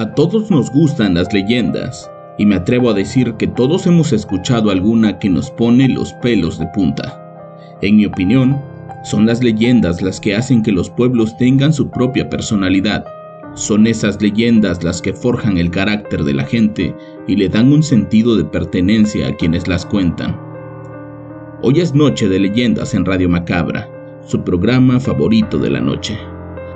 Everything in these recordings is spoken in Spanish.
A todos nos gustan las leyendas, y me atrevo a decir que todos hemos escuchado alguna que nos pone los pelos de punta. En mi opinión, son las leyendas las que hacen que los pueblos tengan su propia personalidad. Son esas leyendas las que forjan el carácter de la gente y le dan un sentido de pertenencia a quienes las cuentan. Hoy es Noche de Leyendas en Radio Macabra, su programa favorito de la noche.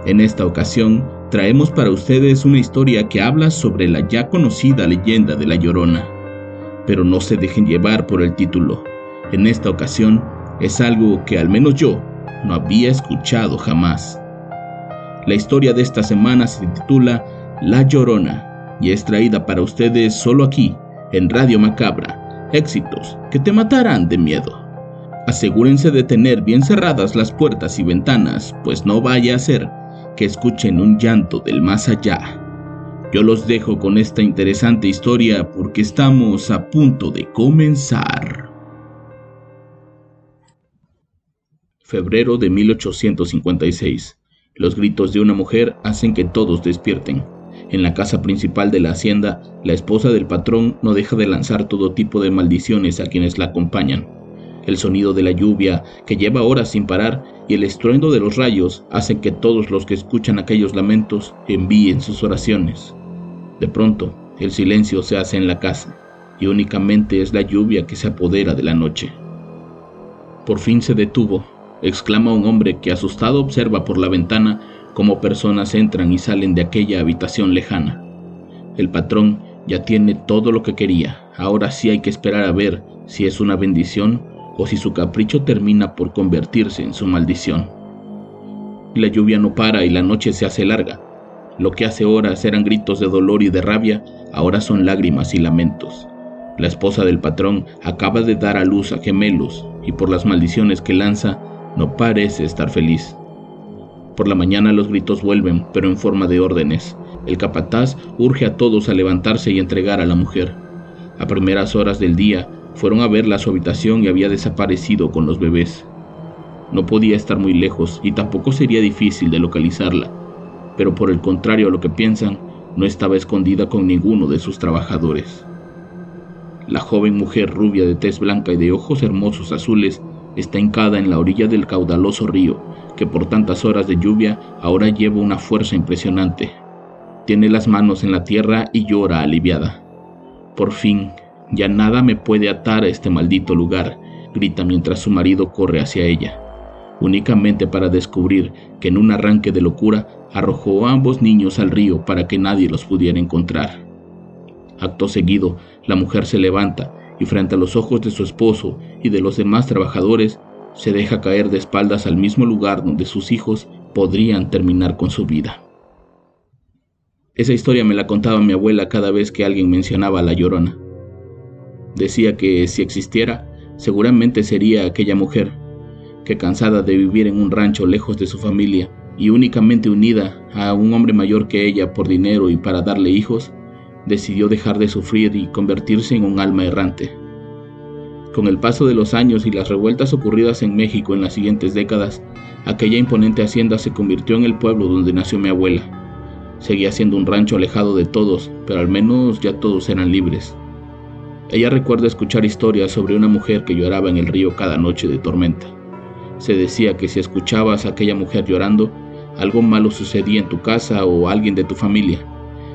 En esta ocasión traemos para ustedes una historia que habla sobre la ya conocida leyenda de La Llorona. Pero no se dejen llevar por el título. En esta ocasión es algo que al menos yo no había escuchado jamás. La historia de esta semana se titula La Llorona y es traída para ustedes solo aquí, en Radio Macabra. Éxitos que te matarán de miedo. Asegúrense de tener bien cerradas las puertas y ventanas, pues no vaya a ser que escuchen un llanto del más allá. Yo los dejo con esta interesante historia porque estamos a punto de comenzar. Febrero de 1856. Los gritos de una mujer hacen que todos despierten. En la casa principal de la hacienda, la esposa del patrón no deja de lanzar todo tipo de maldiciones a quienes la acompañan. El sonido de la lluvia, que lleva horas sin parar, y el estruendo de los rayos hacen que todos los que escuchan aquellos lamentos envíen sus oraciones. De pronto, el silencio se hace en la casa, y únicamente es la lluvia que se apodera de la noche. Por fin se detuvo, exclama un hombre que asustado observa por la ventana cómo personas entran y salen de aquella habitación lejana. El patrón ya tiene todo lo que quería, ahora sí hay que esperar a ver si es una bendición o si su capricho termina por convertirse en su maldición. La lluvia no para y la noche se hace larga. Lo que hace horas eran gritos de dolor y de rabia, ahora son lágrimas y lamentos. La esposa del patrón acaba de dar a luz a gemelos y por las maldiciones que lanza, no parece estar feliz. Por la mañana los gritos vuelven, pero en forma de órdenes. El capataz urge a todos a levantarse y entregar a la mujer. A primeras horas del día, fueron a verla a su habitación y había desaparecido con los bebés. No podía estar muy lejos y tampoco sería difícil de localizarla, pero por el contrario a lo que piensan, no estaba escondida con ninguno de sus trabajadores. La joven mujer rubia de tez blanca y de ojos hermosos azules está hincada en la orilla del caudaloso río, que por tantas horas de lluvia ahora lleva una fuerza impresionante. Tiene las manos en la tierra y llora aliviada. Por fin ya nada me puede atar a este maldito lugar, grita mientras su marido corre hacia ella, únicamente para descubrir que en un arranque de locura arrojó a ambos niños al río para que nadie los pudiera encontrar. Acto seguido, la mujer se levanta y frente a los ojos de su esposo y de los demás trabajadores, se deja caer de espaldas al mismo lugar donde sus hijos podrían terminar con su vida. Esa historia me la contaba mi abuela cada vez que alguien mencionaba a la llorona. Decía que si existiera, seguramente sería aquella mujer, que cansada de vivir en un rancho lejos de su familia y únicamente unida a un hombre mayor que ella por dinero y para darle hijos, decidió dejar de sufrir y convertirse en un alma errante. Con el paso de los años y las revueltas ocurridas en México en las siguientes décadas, aquella imponente hacienda se convirtió en el pueblo donde nació mi abuela. Seguía siendo un rancho alejado de todos, pero al menos ya todos eran libres. Ella recuerda escuchar historias sobre una mujer que lloraba en el río cada noche de tormenta. Se decía que si escuchabas a aquella mujer llorando, algo malo sucedía en tu casa o alguien de tu familia,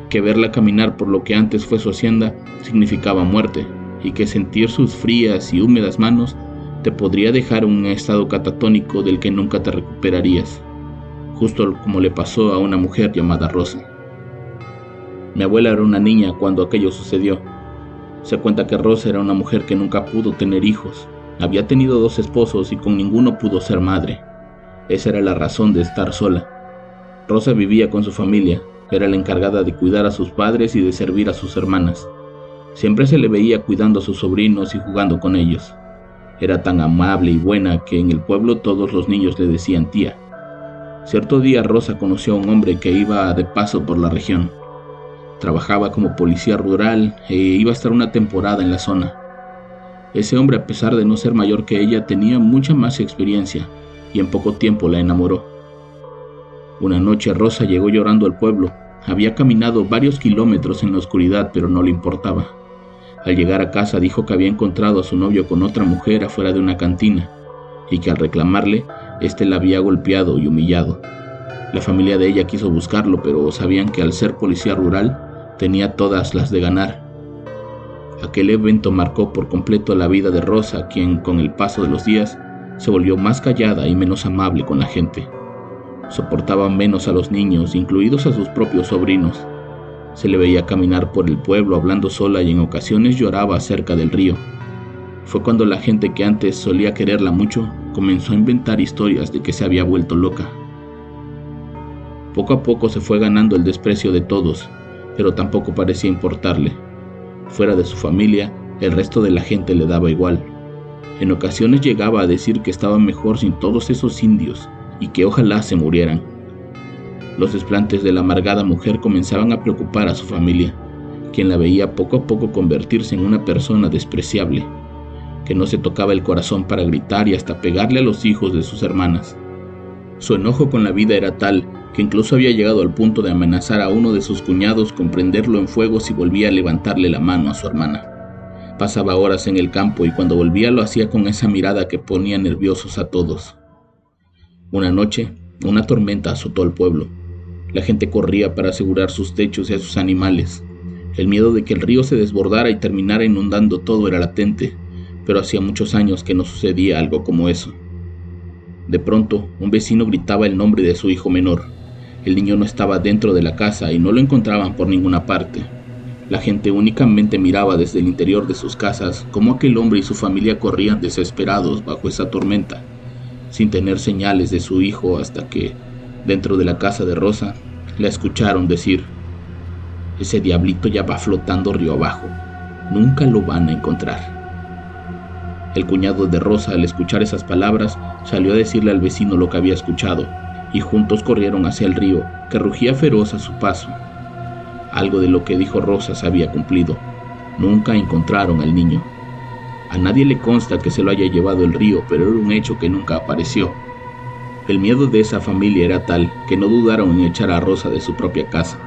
que verla caminar por lo que antes fue su hacienda significaba muerte, y que sentir sus frías y húmedas manos te podría dejar en un estado catatónico del que nunca te recuperarías, justo como le pasó a una mujer llamada Rosa. Mi abuela era una niña cuando aquello sucedió, Se cuenta que Rosa era una mujer que nunca pudo tener hijos. Había tenido dos esposos y con ninguno pudo ser madre. Esa era la razón de estar sola. Rosa vivía con su familia, era la encargada de cuidar a sus padres y de servir a sus hermanas. Siempre se le veía cuidando a sus sobrinos y jugando con ellos. Era tan amable y buena que en el pueblo todos los niños le decían tía. Cierto día Rosa conoció a un hombre que iba de paso por la región. Trabajaba como policía rural e iba a estar una temporada en la zona. Ese hombre, a pesar de no ser mayor que ella, tenía mucha más experiencia y en poco tiempo la enamoró. Una noche Rosa llegó llorando al pueblo. Había caminado varios kilómetros en la oscuridad, pero no le importaba. Al llegar a casa dijo que había encontrado a su novio con otra mujer afuera de una cantina y que al reclamarle, éste la había golpeado y humillado. La familia de ella quiso buscarlo, pero sabían que al ser policía rural tenía todas las de ganar. Aquel evento marcó por completo la vida de Rosa, quien con el paso de los días se volvió más callada y menos amable con la gente. Soportaba menos a los niños, incluidos a sus propios sobrinos. Se le veía caminar por el pueblo hablando sola y en ocasiones lloraba cerca del río. Fue cuando la gente que antes solía quererla mucho comenzó a inventar historias de que se había vuelto loca. Poco a poco se fue ganando el desprecio de todos, pero tampoco parecía importarle. Fuera de su familia, el resto de la gente le daba igual. En ocasiones llegaba a decir que estaba mejor sin todos esos indios y que ojalá se murieran. Los desplantes de la amargada mujer comenzaban a preocupar a su familia, quien la veía poco a poco convertirse en una persona despreciable que no se tocaba el corazón para gritar y hasta pegarle a los hijos de sus hermanas. Su enojo con la vida era tal que incluso había llegado al punto de amenazar a uno de sus cuñados con prenderlo en fuego si volvía a levantarle la mano a su hermana. Pasaba horas en el campo y cuando volvía lo hacía con esa mirada que ponía nerviosos a todos. Una noche, una tormenta azotó al pueblo. La gente corría para asegurar sus techos y a sus animales. El miedo de que el río se desbordara y terminara inundando todo era latente, pero hacía muchos años que no sucedía algo como eso. De pronto, un vecino gritaba el nombre de su hijo menor. El niño no estaba dentro de la casa y no lo encontraban por ninguna parte. La gente únicamente miraba desde el interior de sus casas cómo aquel hombre y su familia corrían desesperados bajo esa tormenta, sin tener señales de su hijo hasta que, dentro de la casa de Rosa, la escucharon decir, ese diablito ya va flotando río abajo, nunca lo van a encontrar. El cuñado de Rosa, al escuchar esas palabras, salió a decirle al vecino lo que había escuchado, y juntos corrieron hacia el río, que rugía feroz a su paso. Algo de lo que dijo Rosa se había cumplido. Nunca encontraron al niño. A nadie le consta que se lo haya llevado el río, pero era un hecho que nunca apareció. El miedo de esa familia era tal que no dudaron en echar a Rosa de su propia casa.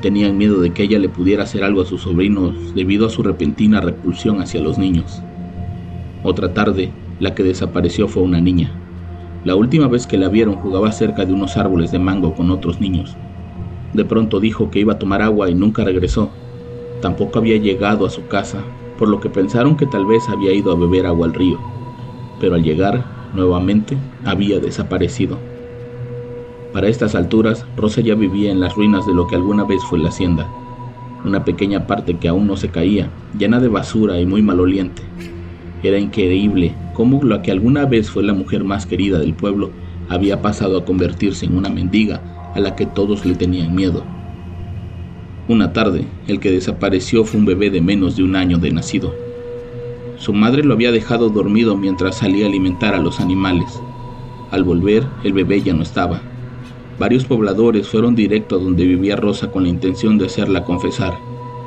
Tenían miedo de que ella le pudiera hacer algo a sus sobrinos debido a su repentina repulsión hacia los niños. Otra tarde, la que desapareció fue una niña. La última vez que la vieron jugaba cerca de unos árboles de mango con otros niños. De pronto dijo que iba a tomar agua y nunca regresó. Tampoco había llegado a su casa, por lo que pensaron que tal vez había ido a beber agua al río. Pero al llegar, nuevamente, había desaparecido. Para estas alturas, Rosa ya vivía en las ruinas de lo que alguna vez fue la hacienda, una pequeña parte que aún no se caía, llena de basura y muy maloliente. Era increíble cómo la que alguna vez fue la mujer más querida del pueblo había pasado a convertirse en una mendiga a la que todos le tenían miedo. Una tarde, el que desapareció fue un bebé de menos de un año de nacido. Su madre lo había dejado dormido mientras salía a alimentar a los animales. Al volver, el bebé ya no estaba. Varios pobladores fueron directo a donde vivía Rosa con la intención de hacerla confesar,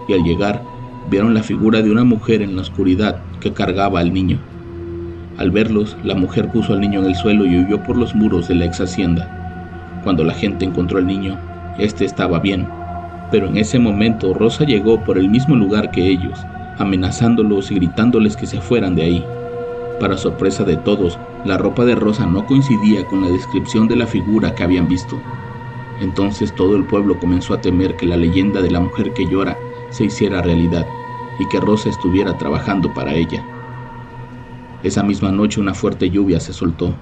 y al llegar, vieron la figura de una mujer en la oscuridad cargaba al niño. Al verlos, la mujer puso al niño en el suelo y huyó por los muros de la ex hacienda. Cuando la gente encontró al niño, este estaba bien, pero en ese momento Rosa llegó por el mismo lugar que ellos, amenazándolos y gritándoles que se fueran de ahí. Para sorpresa de todos, la ropa de Rosa no coincidía con la descripción de la figura que habían visto. Entonces todo el pueblo comenzó a temer que la leyenda de la mujer que llora se hiciera realidad y que Rosa estuviera trabajando para ella. Esa misma noche una fuerte lluvia se soltó,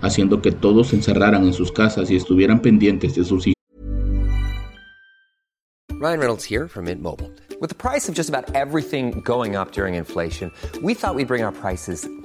haciendo que todos se encerraran en sus casas y estuvieran pendientes de sus hijos. Ryan Reynolds here from Mint Mobile. With the price of just about everything going up during inflation, we thought we'd bring our prices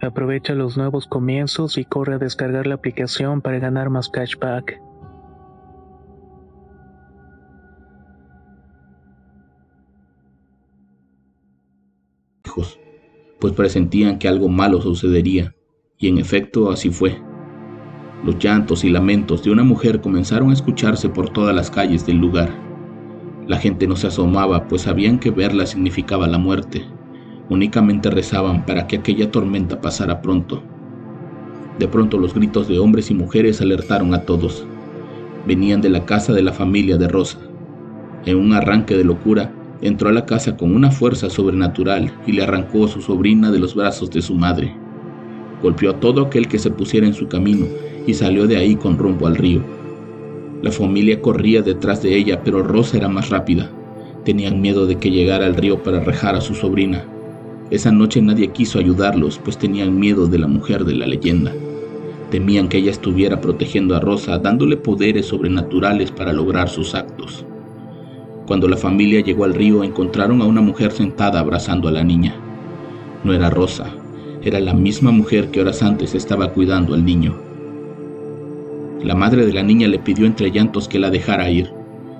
Aprovecha los nuevos comienzos y corre a descargar la aplicación para ganar más cashback. pues presentían que algo malo sucedería, y en efecto así fue. Los llantos y lamentos de una mujer comenzaron a escucharse por todas las calles del lugar. La gente no se asomaba, pues sabían que verla significaba la muerte. Únicamente rezaban para que aquella tormenta pasara pronto. De pronto los gritos de hombres y mujeres alertaron a todos. Venían de la casa de la familia de Rosa. En un arranque de locura, entró a la casa con una fuerza sobrenatural y le arrancó a su sobrina de los brazos de su madre. Golpeó a todo aquel que se pusiera en su camino y salió de ahí con rumbo al río. La familia corría detrás de ella, pero Rosa era más rápida. Tenían miedo de que llegara al río para rejar a su sobrina. Esa noche nadie quiso ayudarlos, pues tenían miedo de la mujer de la leyenda. Temían que ella estuviera protegiendo a Rosa, dándole poderes sobrenaturales para lograr sus actos. Cuando la familia llegó al río encontraron a una mujer sentada abrazando a la niña. No era Rosa, era la misma mujer que horas antes estaba cuidando al niño. La madre de la niña le pidió entre llantos que la dejara ir,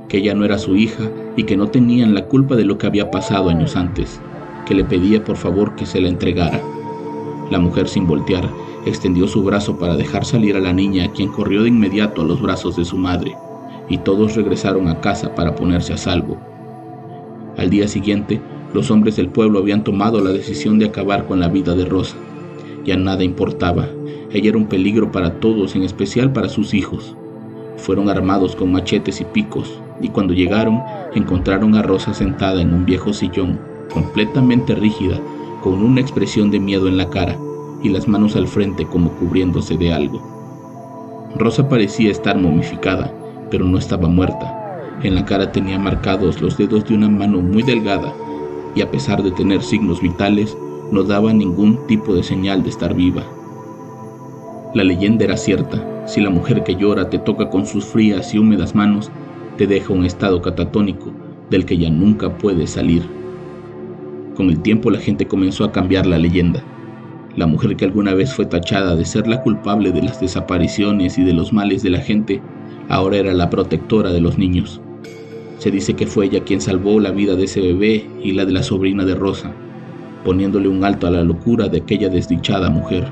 que ella no era su hija y que no tenían la culpa de lo que había pasado años antes, que le pedía por favor que se la entregara. La mujer sin voltear extendió su brazo para dejar salir a la niña, quien corrió de inmediato a los brazos de su madre y todos regresaron a casa para ponerse a salvo. Al día siguiente, los hombres del pueblo habían tomado la decisión de acabar con la vida de Rosa. Ya nada importaba, ella era un peligro para todos, en especial para sus hijos. Fueron armados con machetes y picos, y cuando llegaron encontraron a Rosa sentada en un viejo sillón, completamente rígida, con una expresión de miedo en la cara y las manos al frente como cubriéndose de algo. Rosa parecía estar momificada, pero no estaba muerta. En la cara tenía marcados los dedos de una mano muy delgada y a pesar de tener signos vitales, no daba ningún tipo de señal de estar viva. La leyenda era cierta, si la mujer que llora te toca con sus frías y húmedas manos, te deja un estado catatónico del que ya nunca puedes salir. Con el tiempo la gente comenzó a cambiar la leyenda. La mujer que alguna vez fue tachada de ser la culpable de las desapariciones y de los males de la gente, ahora era la protectora de los niños. Se dice que fue ella quien salvó la vida de ese bebé y la de la sobrina de Rosa, poniéndole un alto a la locura de aquella desdichada mujer.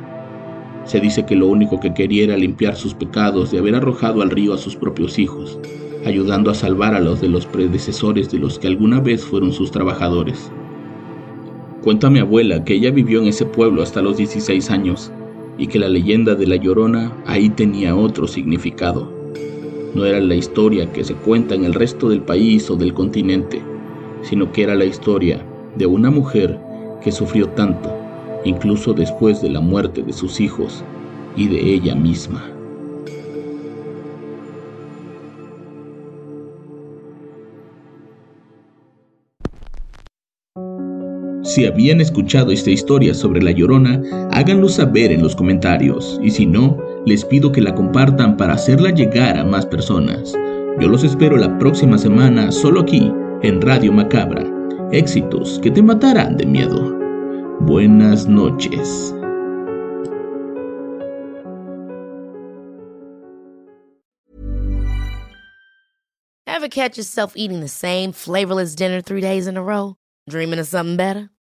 Se dice que lo único que quería era limpiar sus pecados de haber arrojado al río a sus propios hijos, ayudando a salvar a los de los predecesores de los que alguna vez fueron sus trabajadores. Cuenta mi abuela que ella vivió en ese pueblo hasta los 16 años y que la leyenda de la Llorona ahí tenía otro significado. No era la historia que se cuenta en el resto del país o del continente, sino que era la historia de una mujer que sufrió tanto, incluso después de la muerte de sus hijos y de ella misma. Si habían escuchado esta historia sobre La Llorona, háganlo saber en los comentarios y si no, les pido que la compartan para hacerla llegar a más personas. Yo los espero la próxima semana solo aquí, en Radio Macabra. Éxitos que te matarán de miedo. Buenas noches. Ever catch yourself eating the same flavorless dinner three days in a row? Dreaming of something better?